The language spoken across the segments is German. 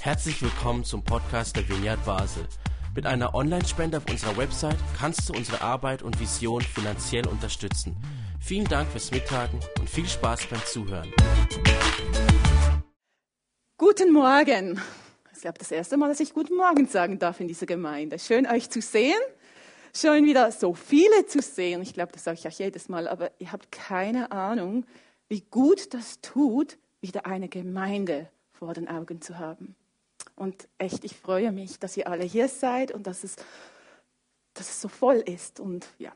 Herzlich willkommen zum Podcast der Vineyard Basel. Mit einer Online-Spende auf unserer Website kannst du unsere Arbeit und Vision finanziell unterstützen. Vielen Dank fürs Mittagen und viel Spaß beim Zuhören. Guten Morgen. Ich glaube, das erste Mal, dass ich Guten Morgen sagen darf in dieser Gemeinde. Schön, euch zu sehen. Schön, wieder so viele zu sehen. Ich glaube, das sage ich auch jedes Mal, aber ihr habt keine Ahnung, wie gut das tut, wieder eine Gemeinde vor den Augen zu haben. Und echt, ich freue mich, dass ihr alle hier seid und dass es, dass es so voll ist. Und ja,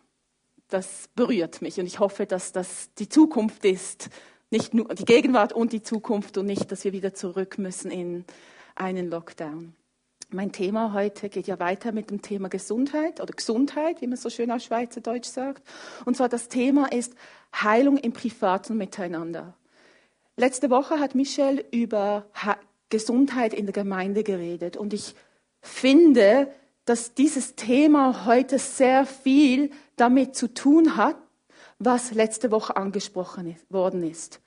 das berührt mich. Und ich hoffe, dass das die Zukunft ist. Nicht nur die Gegenwart und die Zukunft und nicht, dass wir wieder zurück müssen in einen Lockdown. Mein Thema heute geht ja weiter mit dem Thema Gesundheit oder Gesundheit, wie man so schön auf Schweizerdeutsch sagt. Und zwar das Thema ist Heilung im privaten Miteinander. Letzte Woche hat Michelle über Gesundheit in der Gemeinde geredet. Und ich finde, dass dieses Thema heute sehr viel damit zu tun hat, was letzte Woche angesprochen worden ist.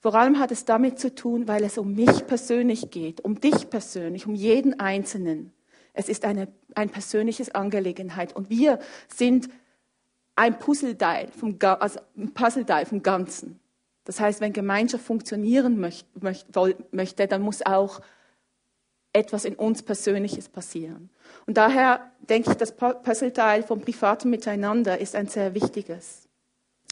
Vor allem hat es damit zu tun, weil es um mich persönlich geht, um dich persönlich, um jeden Einzelnen. Es ist eine ein persönliches Angelegenheit und wir sind ein Puzzleteil vom, also ein Puzzleteil vom Ganzen. Das heißt, wenn Gemeinschaft funktionieren möchte, dann muss auch etwas in uns Persönliches passieren. Und daher denke ich, das Puzzleteil vom privaten Miteinander ist ein sehr wichtiges.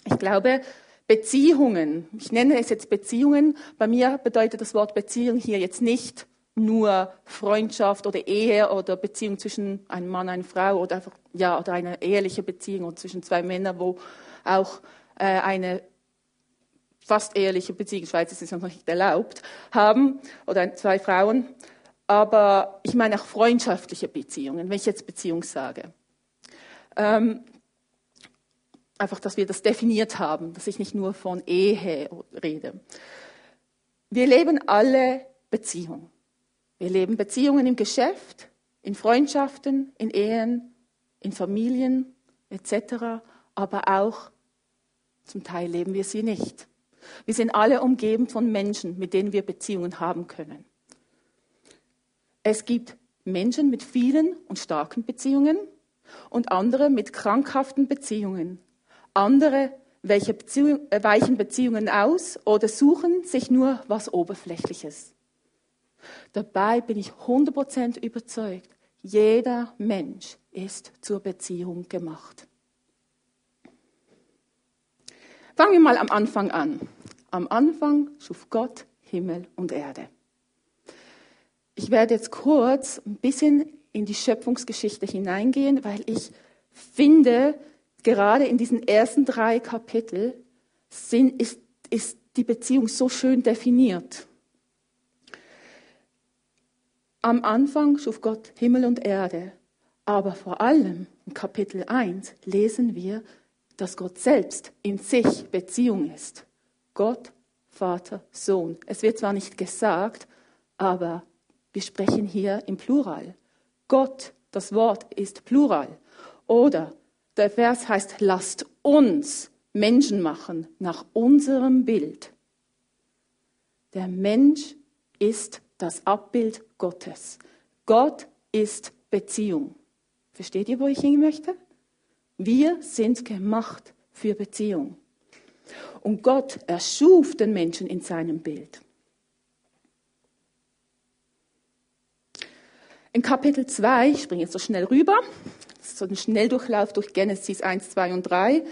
Ich glaube, Beziehungen, ich nenne es jetzt Beziehungen, bei mir bedeutet das Wort Beziehung hier jetzt nicht nur Freundschaft oder Ehe oder Beziehung zwischen einem Mann und einer Frau oder einfach, ja, oder eine eheliche Beziehung oder zwischen zwei Männern, wo auch äh, eine fast eheliche Beziehung, in Schweiz ist es noch nicht erlaubt, haben, oder zwei Frauen. Aber ich meine auch freundschaftliche Beziehungen, wenn ich jetzt Beziehung sage. Ähm, einfach, dass wir das definiert haben, dass ich nicht nur von Ehe rede. Wir leben alle Beziehungen. Wir leben Beziehungen im Geschäft, in Freundschaften, in Ehen, in Familien etc. Aber auch zum Teil leben wir sie nicht. Wir sind alle umgeben von Menschen, mit denen wir Beziehungen haben können. Es gibt Menschen mit vielen und starken Beziehungen und andere mit krankhaften Beziehungen. Andere welche Beziehung, äh, weichen Beziehungen aus oder suchen sich nur was Oberflächliches. Dabei bin ich 100% überzeugt, jeder Mensch ist zur Beziehung gemacht. Fangen wir mal am Anfang an. Am Anfang schuf Gott Himmel und Erde. Ich werde jetzt kurz ein bisschen in die Schöpfungsgeschichte hineingehen, weil ich finde, gerade in diesen ersten drei Kapiteln ist, ist die Beziehung so schön definiert. Am Anfang schuf Gott Himmel und Erde, aber vor allem in Kapitel 1 lesen wir, dass Gott selbst in sich Beziehung ist. Gott, Vater, Sohn. Es wird zwar nicht gesagt, aber wir sprechen hier im Plural. Gott, das Wort ist Plural. Oder der Vers heißt, lasst uns Menschen machen nach unserem Bild. Der Mensch ist das Abbild Gottes. Gott ist Beziehung. Versteht ihr, wo ich hin möchte? Wir sind gemacht für Beziehung. Und Gott erschuf den Menschen in seinem Bild. In Kapitel 2, ich springe jetzt so schnell rüber, so ein Schnelldurchlauf durch Genesis 1, 2 und 3,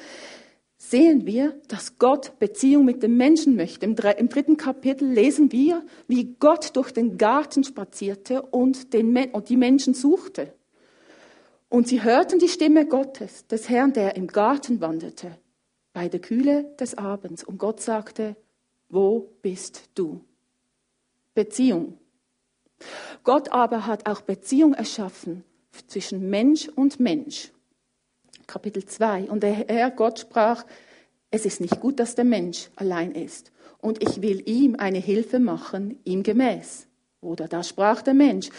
sehen wir, dass Gott Beziehung mit dem Menschen möchte. Im, dritten Kapitel lesen wir, wie Gott durch den Garten spazierte und, den, und die Menschen suchte. Und sie hörten die Stimme Gottes, des Herrn, der im Garten wanderte, bei der Kühle des Abends. Und Gott sagte, wo bist du? Beziehung. Gott aber hat auch Beziehung erschaffen zwischen Mensch und Mensch. Kapitel 2. Und der Herr Gott sprach, es ist nicht gut, dass der Mensch allein ist. Und ich will ihm eine Hilfe machen, ihm gemäß. Oder da sprach der Mensch,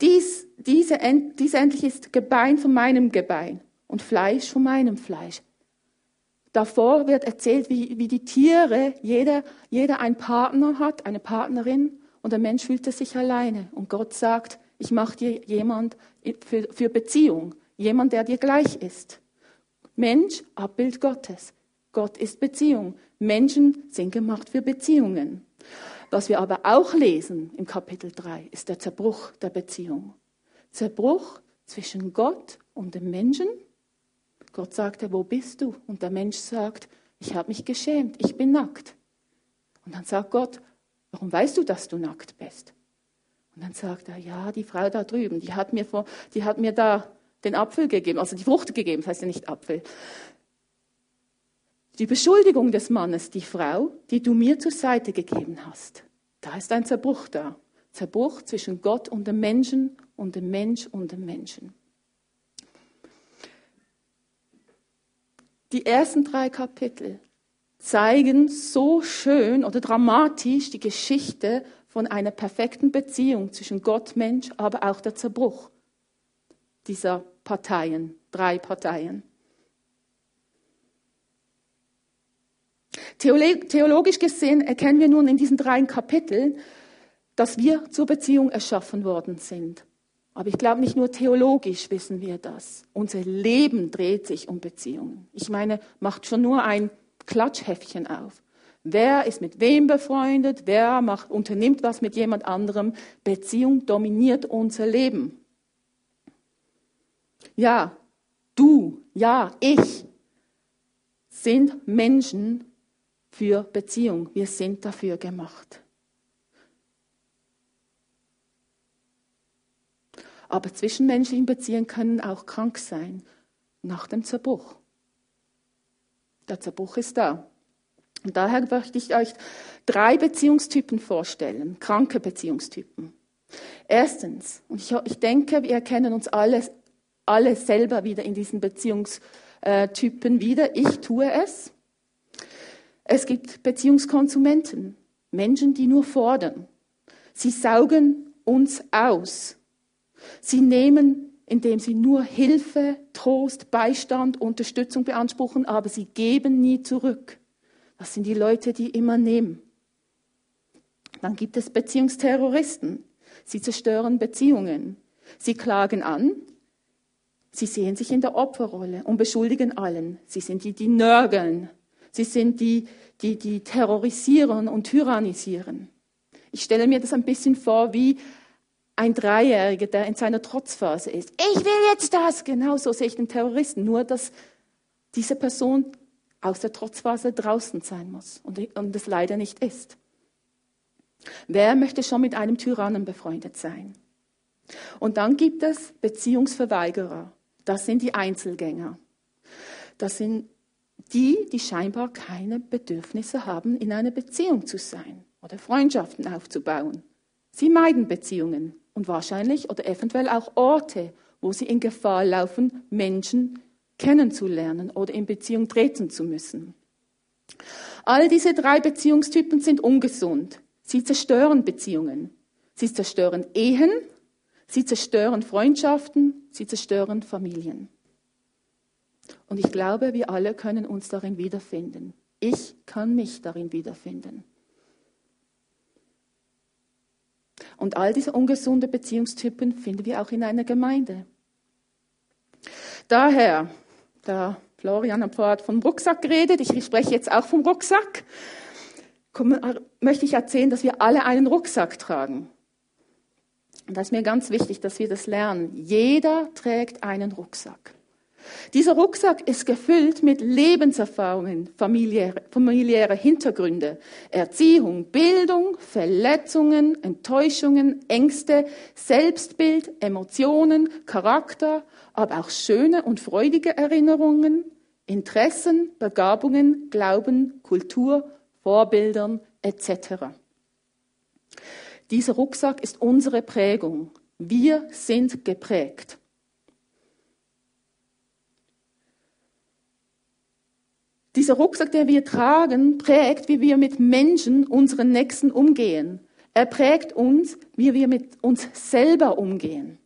dies, diese, dies endlich ist Gebein von meinem Gebein und Fleisch von meinem Fleisch. Davor wird erzählt, wie, wie die Tiere, jeder, jeder einen Partner hat, eine Partnerin, und der Mensch fühlte sich alleine. Und Gott sagt, ich mache dir jemand für, für Beziehung, jemand, der dir gleich ist. Mensch, Abbild Gottes. Gott ist Beziehung. Menschen sind gemacht für Beziehungen. Was wir aber auch lesen im Kapitel 3, ist der Zerbruch der Beziehung. Zerbruch zwischen Gott und dem Menschen. Gott sagte, wo bist du? Und der Mensch sagt, ich habe mich geschämt, ich bin nackt. Und dann sagt Gott, warum weißt du, dass du nackt bist? Und dann sagt er, ja, die Frau da drüben, die hat mir, vor, die hat mir da den Apfel gegeben, also die Frucht gegeben, das heißt ja nicht Apfel. Die Beschuldigung des Mannes, die Frau, die du mir zur Seite gegeben hast, da ist ein Zerbruch da. Zerbruch zwischen Gott und dem Menschen und dem Mensch und dem Menschen. Die ersten drei Kapitel zeigen so schön oder dramatisch die Geschichte von einer perfekten Beziehung zwischen Gott, Mensch, aber auch der Zerbruch dieser Parteien, drei Parteien. Theologisch gesehen erkennen wir nun in diesen drei Kapiteln, dass wir zur Beziehung erschaffen worden sind. Aber ich glaube, nicht nur theologisch wissen wir das. Unser Leben dreht sich um Beziehungen. Ich meine, macht schon nur ein Klatschheftchen auf. Wer ist mit wem befreundet? Wer macht, unternimmt was mit jemand anderem? Beziehung dominiert unser Leben. Ja, du, ja, ich sind Menschen für Beziehung. Wir sind dafür gemacht. Aber zwischenmenschliche Beziehungen können auch krank sein nach dem Zerbruch. Der Zerbruch ist da. Und daher möchte ich euch drei Beziehungstypen vorstellen, kranke Beziehungstypen. Erstens, und ich, ich denke, wir erkennen uns alle, alle selber wieder in diesen Beziehungstypen wieder. Ich tue es. Es gibt Beziehungskonsumenten, Menschen, die nur fordern. Sie saugen uns aus. Sie nehmen, indem sie nur Hilfe, Trost, Beistand, Unterstützung beanspruchen, aber sie geben nie zurück. Das sind die Leute, die immer nehmen. Dann gibt es Beziehungsterroristen. Sie zerstören Beziehungen. Sie klagen an. Sie sehen sich in der Opferrolle und beschuldigen allen. Sie sind die, die nörgeln. Sie sind die, die, die terrorisieren und tyrannisieren. Ich stelle mir das ein bisschen vor wie ein Dreijähriger, der in seiner Trotzphase ist. Ich will jetzt das. Genau so sehe ich den Terroristen. Nur, dass diese Person aus der Trotzphase draußen sein muss und, und es leider nicht ist. Wer möchte schon mit einem Tyrannen befreundet sein? Und dann gibt es Beziehungsverweigerer. Das sind die Einzelgänger. Das sind die, die scheinbar keine Bedürfnisse haben, in einer Beziehung zu sein oder Freundschaften aufzubauen. Sie meiden Beziehungen und wahrscheinlich oder eventuell auch Orte, wo sie in Gefahr laufen, Menschen kennenzulernen oder in Beziehung treten zu müssen. All diese drei Beziehungstypen sind ungesund. Sie zerstören Beziehungen. Sie zerstören Ehen, sie zerstören Freundschaften, sie zerstören Familien. Und ich glaube, wir alle können uns darin wiederfinden. Ich kann mich darin wiederfinden. Und all diese ungesunden Beziehungstypen finden wir auch in einer Gemeinde. Daher, da Florian hat vorher vom Rucksack geredet, ich spreche jetzt auch vom Rucksack, möchte ich erzählen, dass wir alle einen Rucksack tragen. Und das ist mir ganz wichtig, dass wir das lernen. Jeder trägt einen Rucksack. Dieser Rucksack ist gefüllt mit Lebenserfahrungen, familiäre, familiäre Hintergründe, Erziehung, Bildung, Verletzungen, Enttäuschungen, Ängste, Selbstbild, Emotionen, Charakter, aber auch schöne und freudige Erinnerungen, Interessen, Begabungen, Glauben, Kultur, Vorbildern etc. Dieser Rucksack ist unsere Prägung. Wir sind geprägt. Dieser Rucksack, den wir tragen, prägt, wie wir mit Menschen, unseren Nächsten, umgehen. Er prägt uns, wie wir mit uns selber umgehen.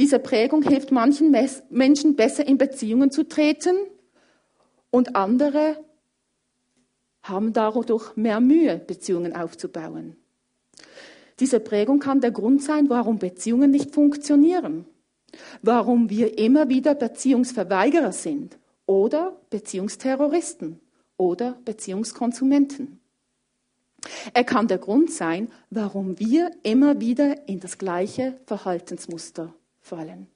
Diese Prägung hilft manchen Menschen besser in Beziehungen zu treten und andere haben dadurch mehr Mühe, Beziehungen aufzubauen. Diese Prägung kann der Grund sein, warum Beziehungen nicht funktionieren, warum wir immer wieder Beziehungsverweigerer sind oder Beziehungsterroristen oder Beziehungskonsumenten. Er kann der Grund sein, warum wir immer wieder in das gleiche Verhaltensmuster fallen.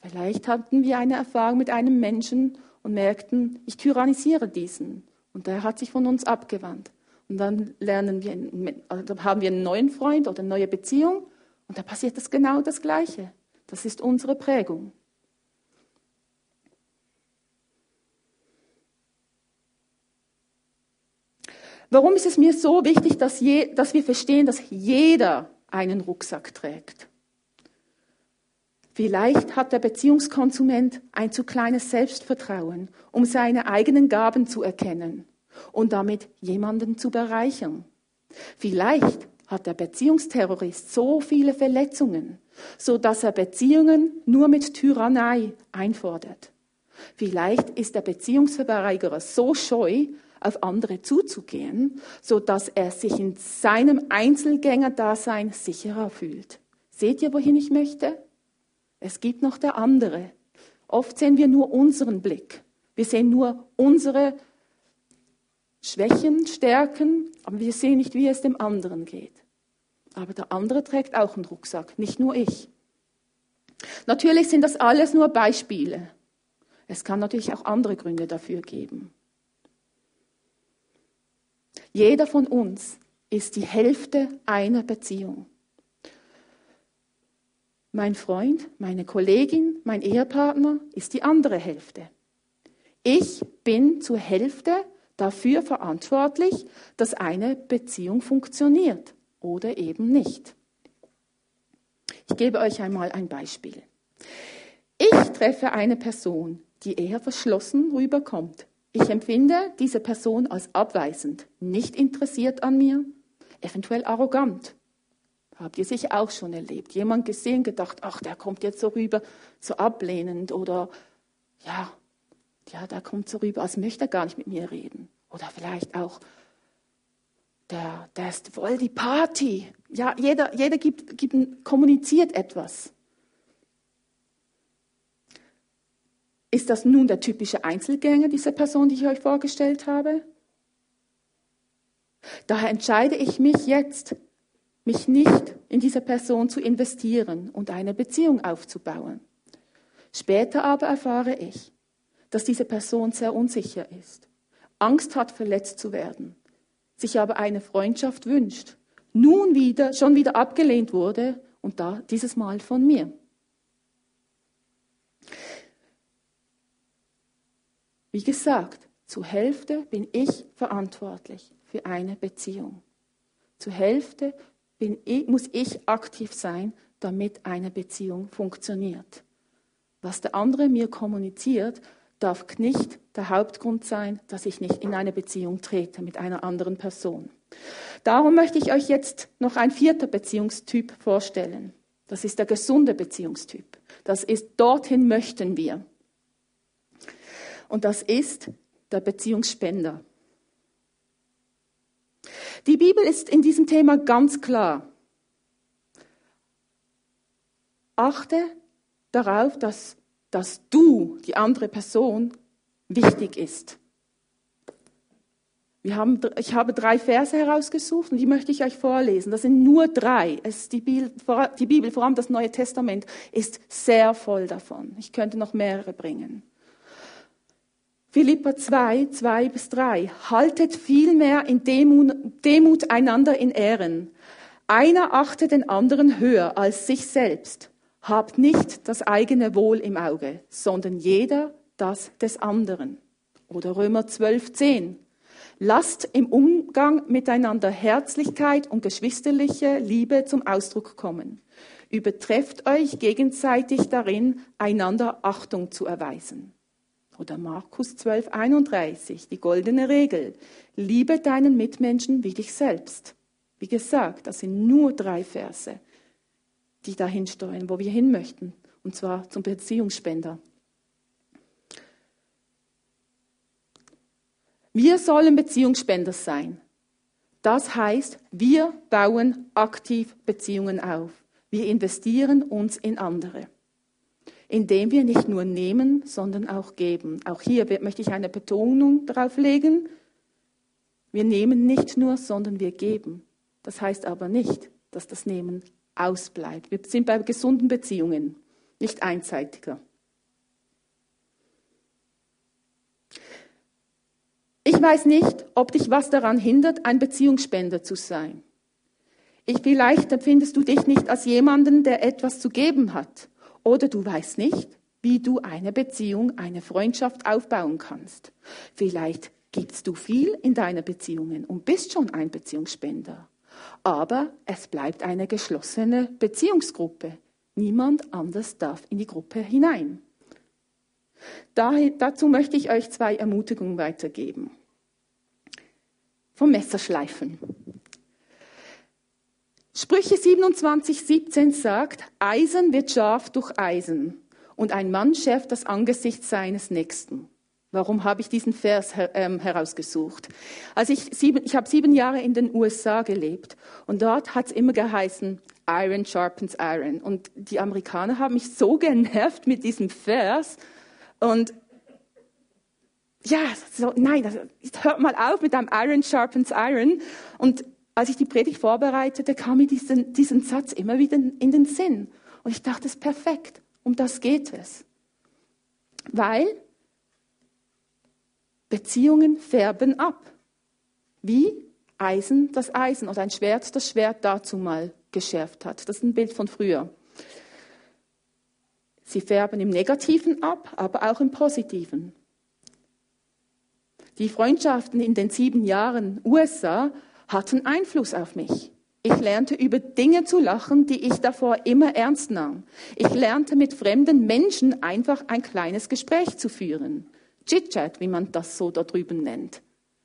Vielleicht hatten wir eine Erfahrung mit einem Menschen und merkten, ich tyrannisiere diesen. Und der hat sich von uns abgewandt. Und dann lernen wir, also haben wir einen neuen Freund oder eine neue Beziehung und da passiert das genau das Gleiche. Das ist unsere Prägung. Warum ist es mir so wichtig, dass, je, dass wir verstehen, dass jeder einen Rucksack trägt? Vielleicht hat der Beziehungskonsument ein zu kleines Selbstvertrauen, um seine eigenen Gaben zu erkennen und damit jemanden zu bereichern. Vielleicht hat der Beziehungsterrorist so viele Verletzungen, so dass er Beziehungen nur mit Tyrannei einfordert. Vielleicht ist der Beziehungsverweigerer so scheu, auf andere zuzugehen, so dass er sich in seinem Einzelgängerdasein sicherer fühlt. Seht ihr, wohin ich möchte? Es gibt noch der andere. Oft sehen wir nur unseren Blick. Wir sehen nur unsere Schwächen, Stärken, aber wir sehen nicht, wie es dem anderen geht. Aber der andere trägt auch einen Rucksack, nicht nur ich. Natürlich sind das alles nur Beispiele. Es kann natürlich auch andere Gründe dafür geben. Jeder von uns ist die Hälfte einer Beziehung. Mein Freund, meine Kollegin, mein Ehepartner ist die andere Hälfte. Ich bin zur Hälfte dafür verantwortlich, dass eine Beziehung funktioniert oder eben nicht. Ich gebe euch einmal ein Beispiel. Ich treffe eine Person, die eher verschlossen rüberkommt. Ich empfinde diese Person als abweisend, nicht interessiert an mir, eventuell arrogant. Habt ihr sicher auch schon erlebt. Jemand gesehen, gedacht, ach, der kommt jetzt so rüber, so ablehnend oder ja, ja, da kommt so rüber, als möchte er gar nicht mit mir reden. Oder vielleicht auch, der, der ist voll die Party. Ja, jeder, jeder gibt, gibt, kommuniziert etwas. Ist das nun der typische Einzelgänger, diese Person, die ich euch vorgestellt habe? Daher entscheide ich mich jetzt, mich nicht in diese Person zu investieren und eine Beziehung aufzubauen. Später aber erfahre ich, dass diese Person sehr unsicher ist, Angst hat, verletzt zu werden, sich aber eine Freundschaft wünscht, nun wieder, schon wieder abgelehnt wurde und da dieses Mal von mir. Wie gesagt, zur Hälfte bin ich verantwortlich für eine Beziehung. Zur Hälfte ich, muss ich aktiv sein, damit eine Beziehung funktioniert. Was der andere mir kommuniziert, darf nicht der Hauptgrund sein, dass ich nicht in eine Beziehung trete mit einer anderen Person. Darum möchte ich euch jetzt noch ein vierter Beziehungstyp vorstellen. Das ist der gesunde Beziehungstyp. Das ist, dorthin möchten wir. Und das ist der Beziehungsspender. Die Bibel ist in diesem Thema ganz klar. Achte darauf, dass dass du, die andere Person, wichtig ist. Haben, ich habe drei Verse herausgesucht und die möchte ich euch vorlesen. Das sind nur drei. Die, Bibel, die Bibel, vor allem das Neue Testament, ist sehr voll davon. Ich könnte noch mehrere bringen. Philippa 2, 2 bis 3. Haltet vielmehr in Demut, Demut einander in Ehren. Einer achte den anderen höher als sich selbst. Habt nicht das eigene Wohl im Auge, sondern jeder das des anderen. Oder Römer 12, 10. Lasst im Umgang miteinander Herzlichkeit und geschwisterliche Liebe zum Ausdruck kommen. Übertrefft euch gegenseitig darin, einander Achtung zu erweisen. Oder Markus 12, 31, die goldene Regel. Liebe deinen Mitmenschen wie dich selbst. Wie gesagt, das sind nur drei Verse die dahin steuern, wo wir hin möchten, und zwar zum Beziehungsspender. Wir sollen Beziehungsspender sein. Das heißt, wir bauen aktiv Beziehungen auf. Wir investieren uns in andere, indem wir nicht nur nehmen, sondern auch geben. Auch hier möchte ich eine Betonung darauf legen. Wir nehmen nicht nur, sondern wir geben. Das heißt aber nicht, dass das Nehmen ausbleibt. Wir sind bei gesunden Beziehungen, nicht einseitiger. Ich weiß nicht, ob dich was daran hindert, ein Beziehungsspender zu sein. Ich, vielleicht empfindest du dich nicht als jemanden, der etwas zu geben hat. Oder du weißt nicht, wie du eine Beziehung, eine Freundschaft aufbauen kannst. Vielleicht gibst du viel in deine Beziehungen und bist schon ein Beziehungsspender. Aber es bleibt eine geschlossene Beziehungsgruppe. Niemand anders darf in die Gruppe hinein. Daher, dazu möchte ich euch zwei Ermutigungen weitergeben. Vom Messerschleifen. Sprüche 27, 17 sagt, Eisen wird scharf durch Eisen und ein Mann schärft das Angesicht seines Nächsten. Warum habe ich diesen Vers ähm, herausgesucht? Also ich, sieben, ich habe sieben Jahre in den USA gelebt und dort hat es immer geheißen, Iron sharpens Iron. Und die Amerikaner haben mich so genervt mit diesem Vers und ja, so, nein, hört mal auf mit einem Iron sharpens Iron. Und als ich die Predigt vorbereitete, kam mir diesen, diesen Satz immer wieder in den Sinn. Und ich dachte, es ist perfekt. Um das geht es. Weil Beziehungen färben ab. Wie Eisen das Eisen oder ein Schwert das Schwert dazu mal geschärft hat. Das ist ein Bild von früher. Sie färben im Negativen ab, aber auch im Positiven. Die Freundschaften in den sieben Jahren USA hatten Einfluss auf mich. Ich lernte über Dinge zu lachen, die ich davor immer ernst nahm. Ich lernte mit fremden Menschen einfach ein kleines Gespräch zu führen. Chit-Chat, wie man das so da drüben nennt.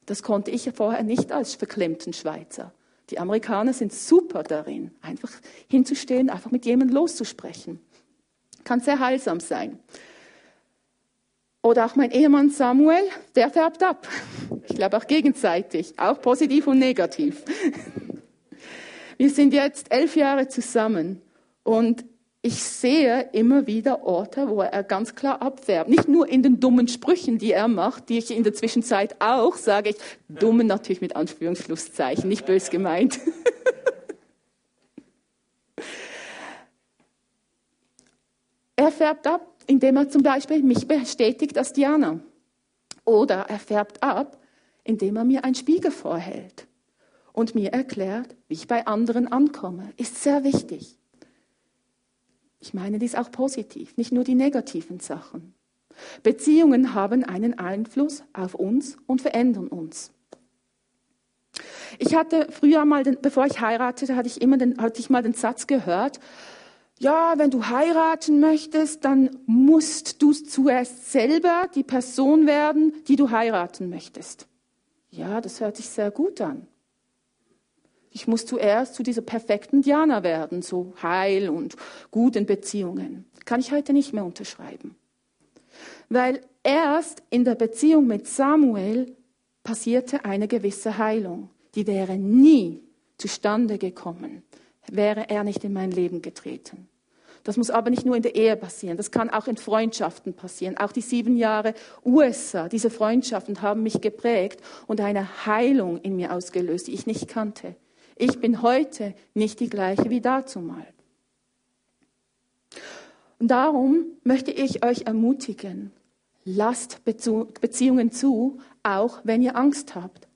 Das konnte ich vorher nicht als verklemmten Schweizer. Die Amerikaner sind super darin, einfach hinzustehen, einfach mit jemandem loszusprechen. Kann sehr heilsam sein. Oder auch mein Ehemann Samuel, der färbt ab. Ich glaube auch gegenseitig, auch positiv und negativ. Wir sind jetzt elf Jahre zusammen und ich sehe immer wieder Orte, wo er ganz klar abfärbt. Nicht nur in den dummen Sprüchen, die er macht, die ich in der Zwischenzeit auch, sage ich, dummen natürlich mit Anführungsschlusszeichen, nicht bös gemeint. er färbt ab, indem er zum Beispiel mich bestätigt als Diana. Oder er färbt ab, indem er mir einen Spiegel vorhält und mir erklärt, wie ich bei anderen ankomme. Ist sehr wichtig. Ich meine dies auch positiv, nicht nur die negativen Sachen. Beziehungen haben einen Einfluss auf uns und verändern uns. Ich hatte früher mal, den, bevor ich heiratete, hatte ich immer den, hatte ich mal den Satz gehört, ja, wenn du heiraten möchtest, dann musst du zuerst selber die Person werden, die du heiraten möchtest. Ja, das hört sich sehr gut an. Ich muss zuerst zu dieser perfekten Diana werden, so heil und guten Beziehungen. Kann ich heute nicht mehr unterschreiben. Weil erst in der Beziehung mit Samuel passierte eine gewisse Heilung. Die wäre nie zustande gekommen, wäre er nicht in mein Leben getreten. Das muss aber nicht nur in der Ehe passieren, das kann auch in Freundschaften passieren. Auch die sieben Jahre USA, diese Freundschaften haben mich geprägt und eine Heilung in mir ausgelöst, die ich nicht kannte. Ich bin heute nicht die gleiche wie dazumal. Und darum möchte ich euch ermutigen, lasst Beziehungen zu, auch wenn ihr Angst habt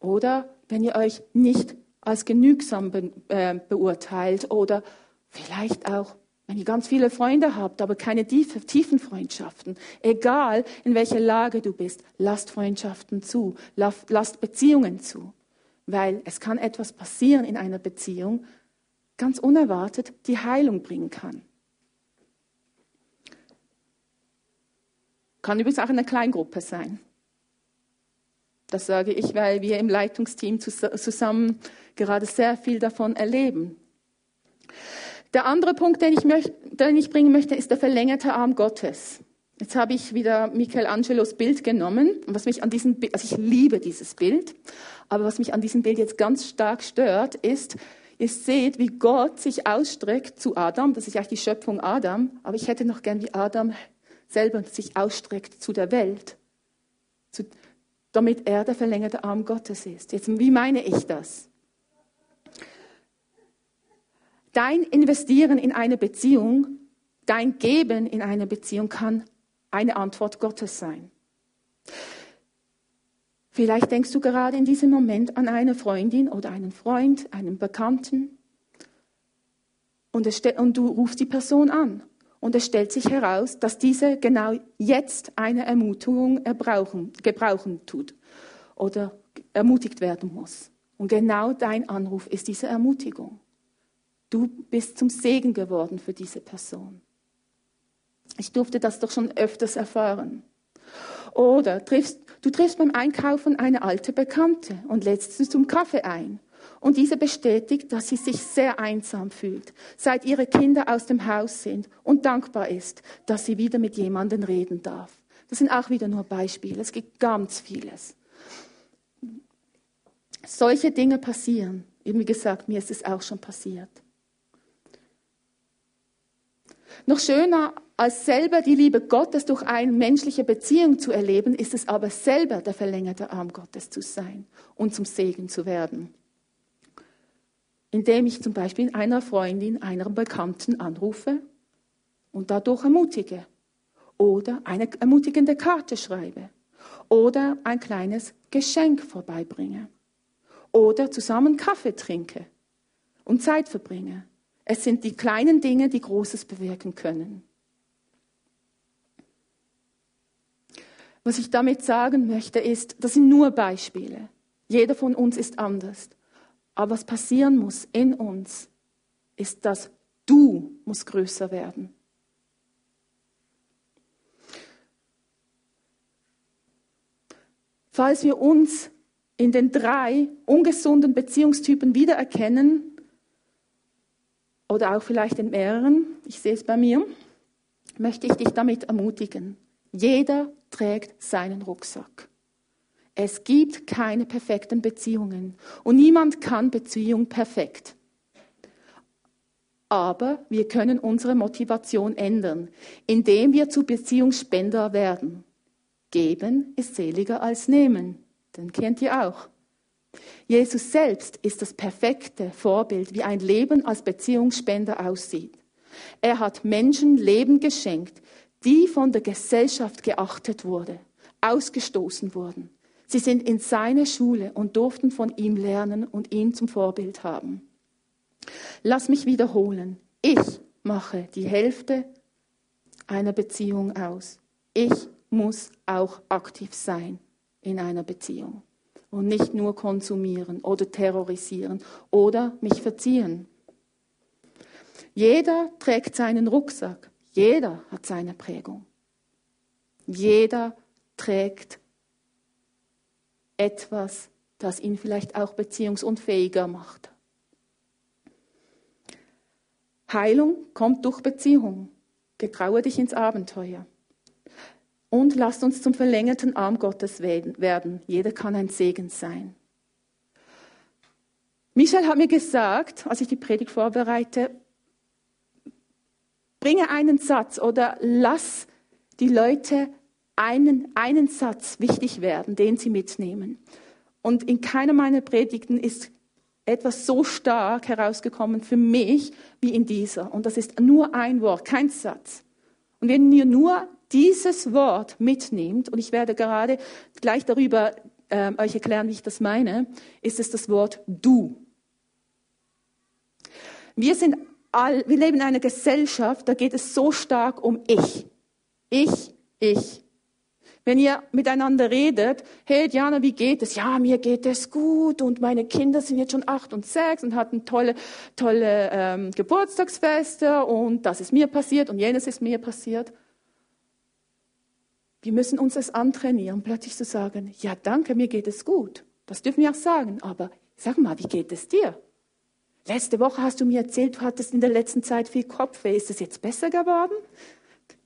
oder wenn ihr euch nicht als genügsam äh, beurteilt oder vielleicht auch, wenn ihr ganz viele Freunde habt, aber keine tiefen Freundschaften. Egal in welcher Lage du bist, lasst Freundschaften zu, lasst Beziehungen zu weil es kann etwas passieren in einer Beziehung, ganz unerwartet, die Heilung bringen kann. Kann übrigens auch in einer Kleingruppe sein. Das sage ich, weil wir im Leitungsteam zusammen gerade sehr viel davon erleben. Der andere Punkt, den ich, möchte, den ich bringen möchte, ist der verlängerte Arm Gottes. Jetzt habe ich wieder Michelangelos Bild genommen. Und was mich an diesem Bild, also ich liebe dieses Bild, aber was mich an diesem Bild jetzt ganz stark stört, ist, ihr seht, wie Gott sich ausstreckt zu Adam. Das ist ja die Schöpfung Adam. Aber ich hätte noch gern, wie Adam selber sich ausstreckt zu der Welt. Zu, damit er der verlängerte Arm Gottes ist. Jetzt, wie meine ich das? Dein Investieren in eine Beziehung, dein Geben in eine Beziehung kann eine Antwort Gottes sein. Vielleicht denkst du gerade in diesem Moment an eine Freundin oder einen Freund, einen Bekannten und, und, du rufst die Person an und es stellt sich heraus, dass diese genau jetzt eine Ermutigung erbrauchen, gebrauchen tut oder ermutigt werden muss. Und genau dein Anruf ist diese Ermutigung. Du bist zum Segen geworden für diese Person. Ich durfte das doch schon öfters erfahren. Oder triffst, du triffst beim Einkaufen eine alte Bekannte und lädst sie zum Kaffee ein. Und diese bestätigt, dass sie sich sehr einsam fühlt, seit ihre Kinder aus dem Haus sind und dankbar ist, dass sie wieder mit jemandem reden darf. Das sind auch wieder nur Beispiele. Es gibt ganz vieles. Solche Dinge passieren. Wie gesagt, mir ist es auch schon passiert. Noch schöner als selber die Liebe Gottes durch eine menschliche Beziehung zu erleben, ist es aber selber der verlängerte Arm Gottes zu sein und zum Segen zu werden. Indem ich zum Beispiel einer Freundin, einer Bekannten anrufe und dadurch ermutige oder eine ermutigende Karte schreibe oder ein kleines Geschenk vorbeibringe oder zusammen Kaffee trinke und Zeit verbringe es sind die kleinen Dinge, die Großes bewirken können. Was ich damit sagen möchte, ist, das sind nur Beispiele. Jeder von uns ist anders. Aber was passieren muss in uns, ist, dass du musst größer werden. Falls wir uns in den drei ungesunden Beziehungstypen wiedererkennen, oder auch vielleicht in mehreren, ich sehe es bei mir, möchte ich dich damit ermutigen. Jeder trägt seinen Rucksack. Es gibt keine perfekten Beziehungen und niemand kann Beziehung perfekt. Aber wir können unsere Motivation ändern, indem wir zu Beziehungsspender werden. Geben ist seliger als nehmen. Den kennt ihr auch. Jesus selbst ist das perfekte Vorbild, wie ein Leben als Beziehungsspender aussieht. Er hat Menschen Leben geschenkt, die von der Gesellschaft geachtet wurde, ausgestoßen wurden. Sie sind in seine Schule und durften von ihm lernen und ihn zum Vorbild haben. Lass mich wiederholen. Ich mache die Hälfte einer Beziehung aus. Ich muss auch aktiv sein in einer Beziehung und nicht nur konsumieren oder terrorisieren oder mich verziehen. Jeder trägt seinen Rucksack. Jeder hat seine Prägung. Jeder trägt etwas, das ihn vielleicht auch beziehungsunfähiger macht. Heilung kommt durch Beziehung. Getraue dich ins Abenteuer und lasst uns zum verlängerten Arm Gottes werden. Jeder kann ein Segen sein. Michel hat mir gesagt, als ich die Predigt vorbereite, bringe einen Satz oder lass die Leute einen, einen Satz wichtig werden, den sie mitnehmen. Und in keiner meiner Predigten ist etwas so stark herausgekommen für mich wie in dieser. Und das ist nur ein Wort, kein Satz. Und wenn ihr nur dieses Wort mitnimmt, und ich werde gerade gleich darüber äh, euch erklären, wie ich das meine, ist es das Wort du. Wir sind all, wir leben in einer Gesellschaft, da geht es so stark um ich. Ich, ich. Wenn ihr miteinander redet, hey Diana, wie geht es? Ja, mir geht es gut und meine Kinder sind jetzt schon acht und sechs und hatten tolle, tolle ähm, Geburtstagsfeste und das ist mir passiert und jenes ist mir passiert. Wir müssen uns das antrainieren, plötzlich zu sagen, ja danke, mir geht es gut. Das dürfen wir auch sagen, aber sag mal, wie geht es dir? Letzte Woche hast du mir erzählt, du hattest in der letzten Zeit viel Kopfweh. Ist es jetzt besser geworden?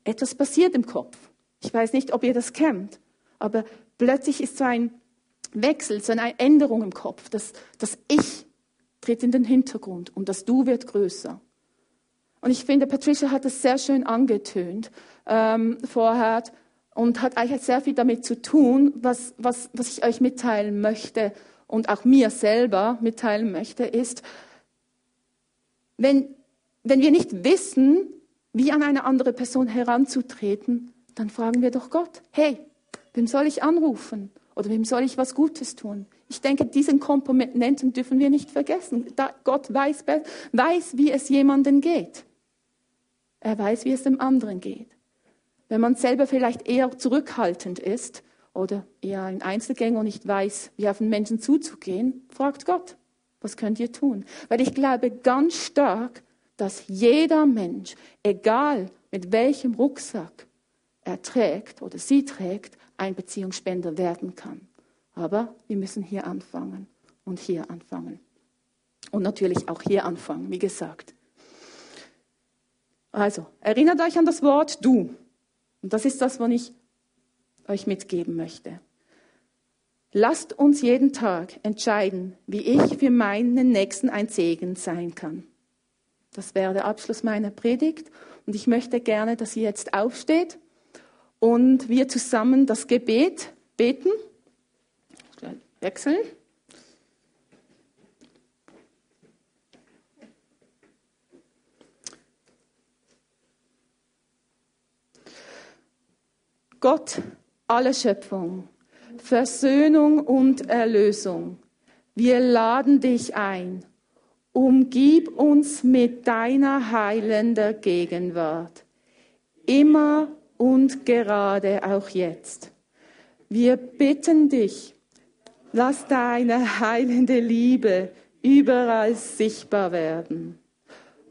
Etwas passiert im Kopf. Ich weiß nicht, ob ihr das kennt, aber plötzlich ist so ein Wechsel, so eine Änderung im Kopf. Das, das Ich tritt in den Hintergrund und das Du wird größer. Und ich finde, Patricia hat das sehr schön angetönt ähm, vorher und hat eigentlich sehr viel damit zu tun, was, was, was ich euch mitteilen möchte und auch mir selber mitteilen möchte, ist, wenn, wenn wir nicht wissen, wie an eine andere Person heranzutreten, dann fragen wir doch Gott, hey, wem soll ich anrufen? Oder wem soll ich was Gutes tun? Ich denke, diesen Komponenten dürfen wir nicht vergessen. Da Gott weiß, weiß, wie es jemandem geht. Er weiß, wie es dem anderen geht. Wenn man selber vielleicht eher zurückhaltend ist oder eher ein Einzelgänger und nicht weiß, wie auf den Menschen zuzugehen, fragt Gott, was könnt ihr tun? Weil ich glaube ganz stark, dass jeder Mensch, egal mit welchem Rucksack er trägt oder sie trägt, ein Beziehungsspender werden kann. Aber wir müssen hier anfangen und hier anfangen. Und natürlich auch hier anfangen, wie gesagt. Also, erinnert euch an das Wort du. Und das ist das, was ich euch mitgeben möchte. Lasst uns jeden Tag entscheiden, wie ich für meinen Nächsten ein Segen sein kann. Das wäre der Abschluss meiner Predigt. Und ich möchte gerne, dass ihr jetzt aufsteht und wir zusammen das Gebet beten. Wechseln. Gott, alle Schöpfung, Versöhnung und Erlösung, wir laden dich ein. Umgib uns mit deiner heilenden Gegenwart, immer und gerade auch jetzt. Wir bitten dich, lass deine heilende Liebe überall sichtbar werden,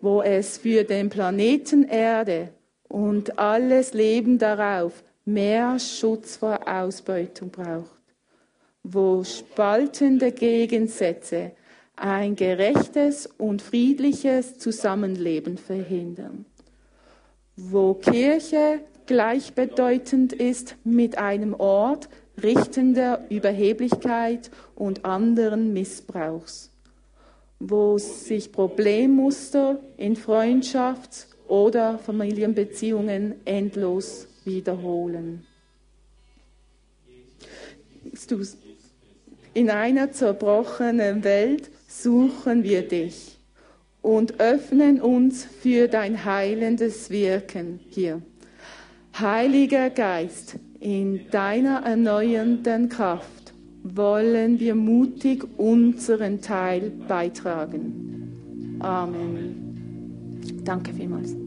wo es für den Planeten Erde und alles Leben darauf mehr Schutz vor Ausbeutung braucht, wo spaltende Gegensätze ein gerechtes und friedliches Zusammenleben verhindern, wo Kirche gleichbedeutend ist mit einem Ort richtender Überheblichkeit und anderen Missbrauchs, wo sich Problemmuster in Freundschafts- oder Familienbeziehungen endlos wiederholen. In einer zerbrochenen Welt suchen wir dich und öffnen uns für dein heilendes Wirken hier. Heiliger Geist, in deiner erneuernden Kraft wollen wir mutig unseren Teil beitragen. Amen. Danke vielmals.